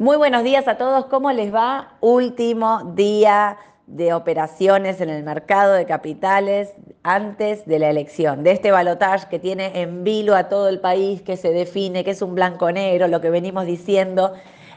Muy buenos días a todos. ¿Cómo les va? Último día de operaciones en el mercado de capitales antes de la elección, de este balotaje que tiene en vilo a todo el país, que se define, que es un blanco negro, lo que venimos diciendo.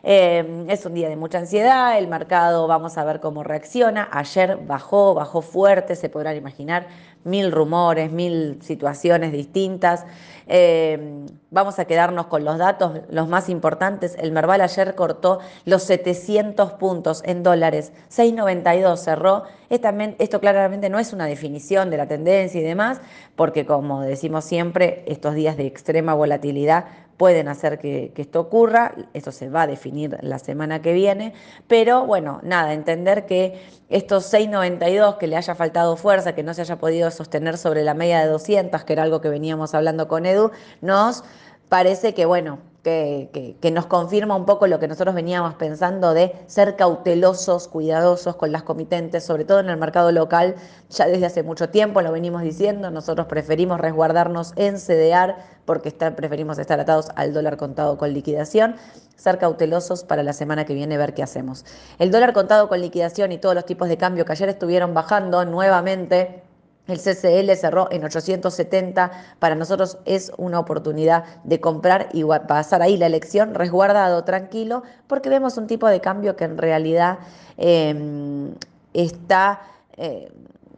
Eh, es un día de mucha ansiedad, el mercado vamos a ver cómo reacciona. Ayer bajó, bajó fuerte, se podrán imaginar, mil rumores, mil situaciones distintas. Eh, vamos a quedarnos con los datos, los más importantes. El Merval ayer cortó los 700 puntos en dólares, 6,92 cerró. Esto claramente no es una definición de la tendencia y demás, porque como decimos siempre, estos días de extrema volatilidad pueden hacer que, esto ocurra, eso se va a definir la semana que viene, pero bueno, nada, entender que estos 6,92 que le haya faltado fuerza, que no se haya podido sostener sobre la media de 200, que era algo que veníamos hablando con Edu, nos parece que bueno, que, nos confirma un poco lo que nosotros veníamos pensando de ser cautelosos, cuidadosos con las comitentes, sobre todo en el mercado local, ya desde hace mucho tiempo lo venimos diciendo, nosotros preferimos resguardarnos en CDR porque preferimos estar atados al dólar contado con liquidación, ser cautelosos para la semana que viene ver qué hacemos. El dólar contado con liquidación y todos los tipos de cambio que ayer estuvieron bajando nuevamente, el CCL cerró en 870. Para nosotros es una oportunidad de comprar y pasar ahí la elección resguardado, tranquilo, porque vemos un tipo de cambio que en realidad em, está eh,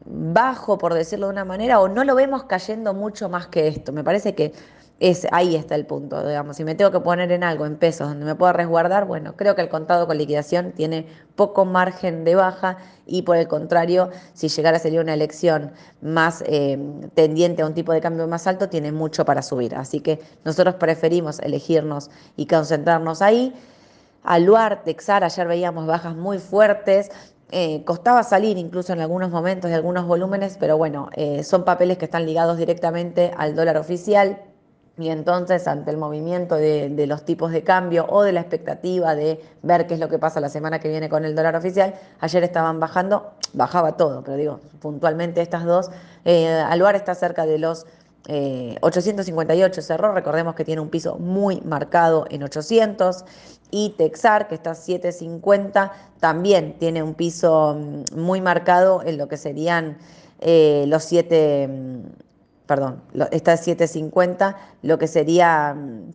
bajo, por decirlo de una manera, o no lo vemos cayendo mucho más que esto. Me parece que es, ahí está el punto, digamos. Si me tengo que poner en algo, en pesos, donde me pueda resguardar, bueno, creo que el contado con liquidación tiene poco margen de baja y por el contrario, si llegara a ser una elección más eh, tendiente a un tipo de cambio más alto, tiene mucho para subir. Así que nosotros preferimos elegirnos y concentrarnos ahí. Aluar, Texar, ayer veíamos bajas muy fuertes, eh, costaba salir incluso en algunos momentos de algunos volúmenes, pero bueno, eh, son papeles que están ligados directamente al dólar oficial y entonces, ante el movimiento de, los tipos de cambio o de la expectativa de ver qué es lo que pasa la semana que viene con el dólar oficial, ayer estaban bajando, bajaba todo, pero digo, puntualmente estas dos, eh, Aluar está cerca de los 858 eh, cerró, recordemos que tiene un piso muy marcado en 800, y Texar, que está a 750, también tiene un piso mm, muy marcado en lo que serían eh, los 7 perdón, está a 750, lo que sería mm,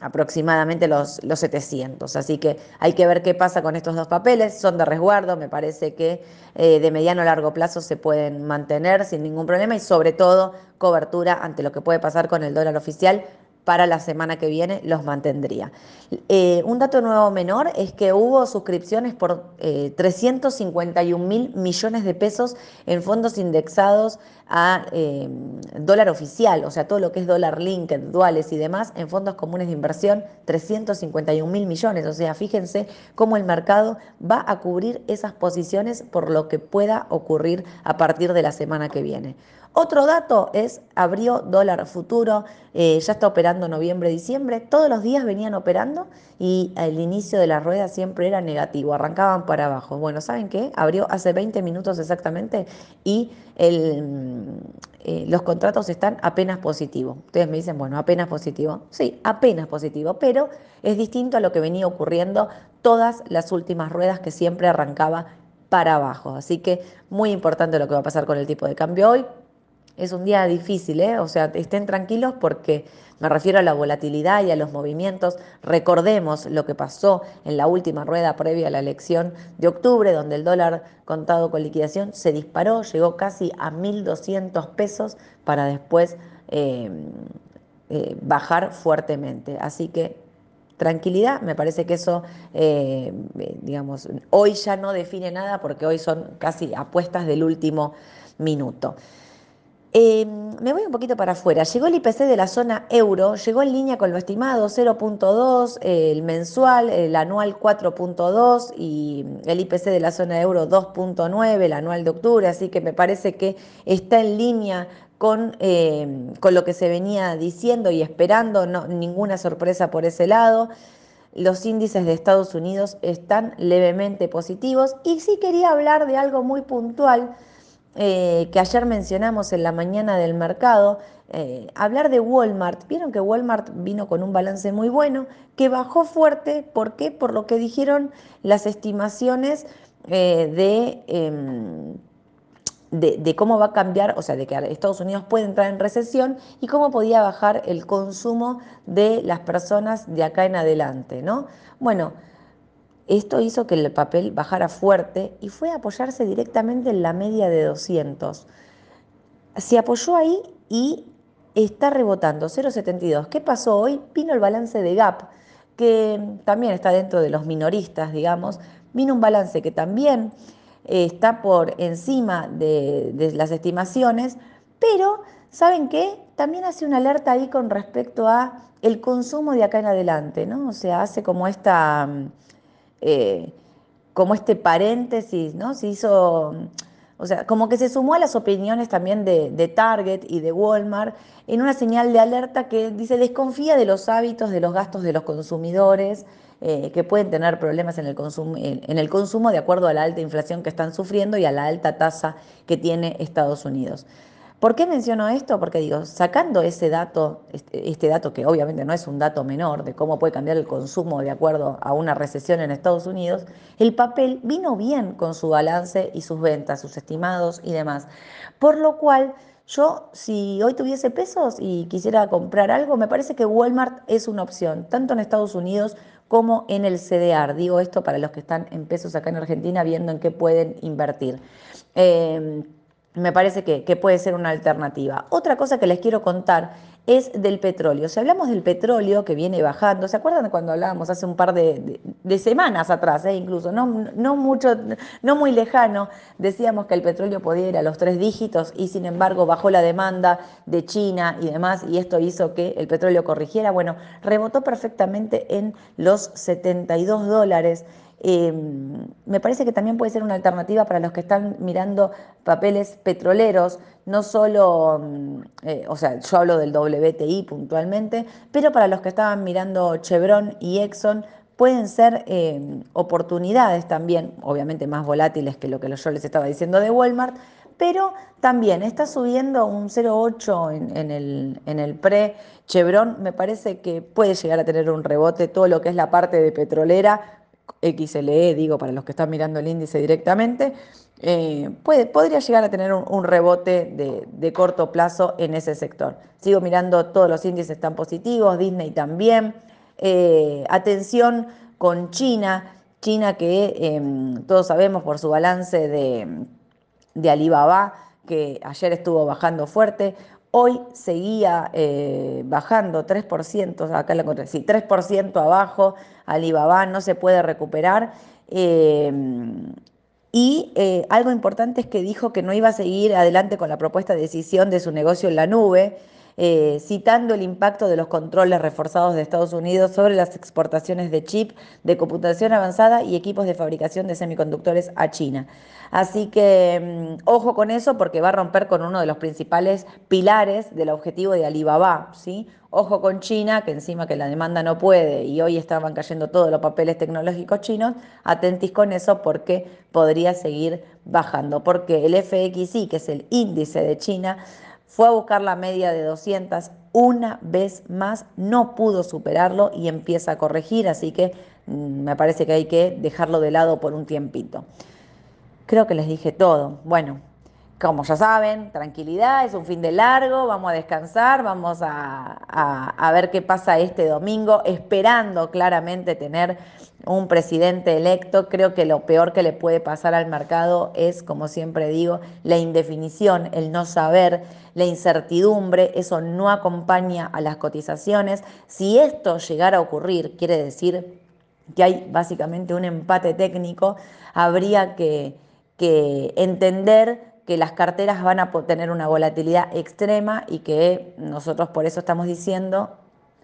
aproximadamente los, los 700. Así que hay que ver qué pasa con estos dos papeles. Son de resguardo, me parece que eh, de mediano a largo plazo se pueden mantener sin ningún problema y sobre todo cobertura ante lo que puede pasar con el dólar oficial para la semana que viene los mantendría. Eh, un dato nuevo menor es que hubo suscripciones por 351 eh, mil millones de pesos en fondos indexados a eh, dólar oficial, o sea, todo lo que es dólar linked, duales y demás, en fondos comunes de inversión, 351 mil millones. O sea, fíjense cómo el mercado va a cubrir esas posiciones por lo que pueda ocurrir a partir de la semana que viene. Otro dato es, abrió dólar futuro, eh, ya está operando noviembre-diciembre, todos los días venían operando y el inicio de la rueda siempre era negativo, arrancaban para abajo. Bueno, ¿saben qué? Abrió hace 20 minutos exactamente y el, eh, los contratos están apenas positivos. Ustedes me dicen, bueno, apenas positivo. Sí, apenas positivo, pero es distinto a lo que venía ocurriendo todas las últimas ruedas que siempre arrancaba para abajo. Así que muy importante lo que va a pasar con el tipo de cambio hoy. Es un día difícil, ¿eh? O sea, estén tranquilos porque me refiero a la volatilidad y a los movimientos. Recordemos lo que pasó en la última rueda previa a la elección de octubre, donde el dólar contado con liquidación se disparó, llegó casi a 1.200 pesos para después eh, eh, bajar fuertemente. Así que tranquilidad, me parece que eso, eh, digamos, hoy ya no define nada porque hoy son casi apuestas del último minuto. Eh, me voy un poquito para afuera. Llegó el IPC de la zona euro, llegó en línea con lo estimado 0.2, el mensual, el anual 4.2 y el IPC de la zona euro 2.9, el anual de octubre, así que me parece que está en línea con, eh, con lo que se venía diciendo y esperando, no, ninguna sorpresa por ese lado. Los índices de Estados Unidos están levemente positivos y sí quería hablar de algo muy puntual eh, que ayer mencionamos en la mañana del mercado, eh, hablar de Walmart. Vieron que Walmart vino con un balance muy bueno, que bajó fuerte. ¿Por qué? Por lo que dijeron las estimaciones de em, de, cómo va a cambiar, o sea, de que Estados Unidos puede entrar en recesión y cómo podía bajar el consumo de las personas de acá en adelante, ¿no? Bueno, esto hizo que el papel bajara fuerte y fue a apoyarse directamente en la media de 200. Se apoyó ahí y está rebotando 0,72. ¿Qué pasó hoy? Vino el balance de Gap, que también está dentro de los minoristas, digamos. Vino un balance que también está por encima de, las estimaciones, pero ¿saben qué? También hace una alerta ahí con respecto a el consumo de acá en adelante, ¿no? O sea, hace como esta, eh, como este paréntesis, ¿no? Se hizo, o sea, como que se sumó a las opiniones también de, de, Target y de Walmart en una señal de alerta que dice desconfía de los hábitos, de los gastos de los consumidores, eh, que pueden tener problemas en el, en, el consumo de acuerdo a la alta inflación que están sufriendo y a la alta tasa que tiene Estados Unidos. ¿Por qué menciono esto? Porque digo, sacando ese dato, este, este, dato que obviamente no es un dato menor de cómo puede cambiar el consumo de acuerdo a una recesión en Estados Unidos, el papel vino bien con su balance y sus ventas, sus estimados y demás. Por lo cual, yo si hoy tuviese pesos y quisiera comprar algo, me parece que Walmart es una opción, tanto en Estados Unidos como en el CDR. Digo esto para los que están en pesos acá en Argentina viendo en qué pueden invertir. Eh, me parece que, puede ser una alternativa. Otra cosa que les quiero contar es del petróleo. Si hablamos del petróleo que viene bajando, ¿se acuerdan cuando hablábamos hace un par de, semanas atrás, eh? incluso, no, no, mucho, no muy lejano, decíamos que el petróleo podía ir a los tres dígitos y sin embargo bajó la demanda de China y demás y esto hizo que el petróleo corrigiera? Bueno, rebotó perfectamente en los 72 dólares. Em, me parece que también puede ser una alternativa para los que están mirando papeles petroleros, no solo, mm, eh, o sea, yo hablo del WTI puntualmente, pero para los que estaban mirando Chevron y Exxon, pueden ser em, oportunidades también, obviamente más volátiles que lo que yo les estaba diciendo de Walmart, pero también está subiendo un 0,8 en, el, en el pre Chevron, me parece que puede llegar a tener un rebote todo lo que es la parte de petrolera XLE, digo, para los que están mirando el índice directamente, eh, puede, podría llegar a tener un, rebote de, corto plazo en ese sector. Sigo mirando, todos los índices están positivos, Disney también. Eh, atención con China, China que em, todos sabemos por su balance de, de Alibaba, que ayer estuvo bajando fuerte, Hoy seguía eh, bajando 3%, acá la encontré, sí, 3% abajo, Alibaba no se puede recuperar. Eh, y eh, algo importante es que dijo que no iba a seguir adelante con la propuesta de decisión de su negocio en la nube, citando el impacto de los controles reforzados de Estados Unidos sobre las exportaciones de chip, de computación avanzada y equipos de fabricación de semiconductores a China. Así que mm, ojo con eso porque va a romper con uno de los principales pilares del objetivo de Alibaba, ¿sí? Ojo con China, que encima que la demanda no puede y hoy estaban cayendo todos los papeles tecnológicos chinos, atentis con eso porque podría seguir bajando, porque el FXI, que es el índice de China, fue a buscar la media de 200 una vez más, no pudo superarlo y empieza a corregir, así que mm, me parece que hay que dejarlo de lado por un tiempito. Creo que les dije todo. Bueno, como ya saben, tranquilidad, es un fin de largo, vamos a descansar, vamos a, ver qué pasa este domingo, esperando claramente tener un presidente electo. Creo que lo peor que le puede pasar al mercado es, como siempre digo, la indefinición, el no saber, la incertidumbre, eso no acompaña a las cotizaciones. Si esto llegara a ocurrir, quiere decir que hay básicamente un empate técnico, habría que que entender que las carteras van a tener una volatilidad extrema y que nosotros por eso estamos diciendo,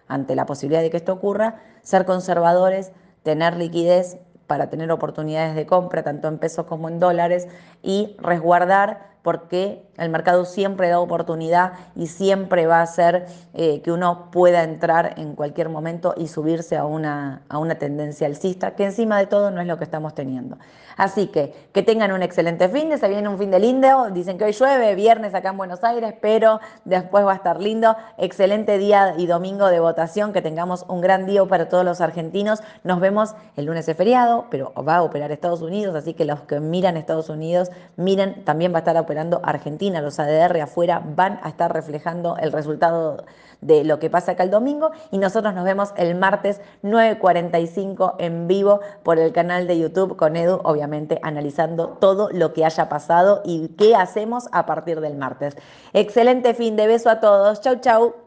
ante la posibilidad de que esto ocurra, ser conservadores, tener liquidez para tener oportunidades de compra, tanto en pesos como en dólares, y resguardar porque el mercado siempre da oportunidad y siempre va a hacer eh, que uno pueda entrar en cualquier momento y subirse a una, a una tendencia alcista, que encima de todo no es lo que estamos teniendo. Así que que tengan un excelente fin de, se viene un fin de lindo, dicen que hoy llueve, viernes acá en Buenos Aires, pero después va a estar lindo. Excelente día y domingo de votación, que tengamos un gran día para todos los argentinos. Nos vemos el lunes de feriado, pero va a operar Estados Unidos, así que los que miran Estados Unidos, miren, también va a estar Argentina, los ADR afuera van a estar reflejando el resultado de lo que pasa acá el domingo y nosotros nos vemos el martes 9.45 en vivo por el canal de YouTube con Edu, obviamente analizando todo lo que haya pasado y qué hacemos a partir del martes. Excelente fin de beso a todos. Chau, chau.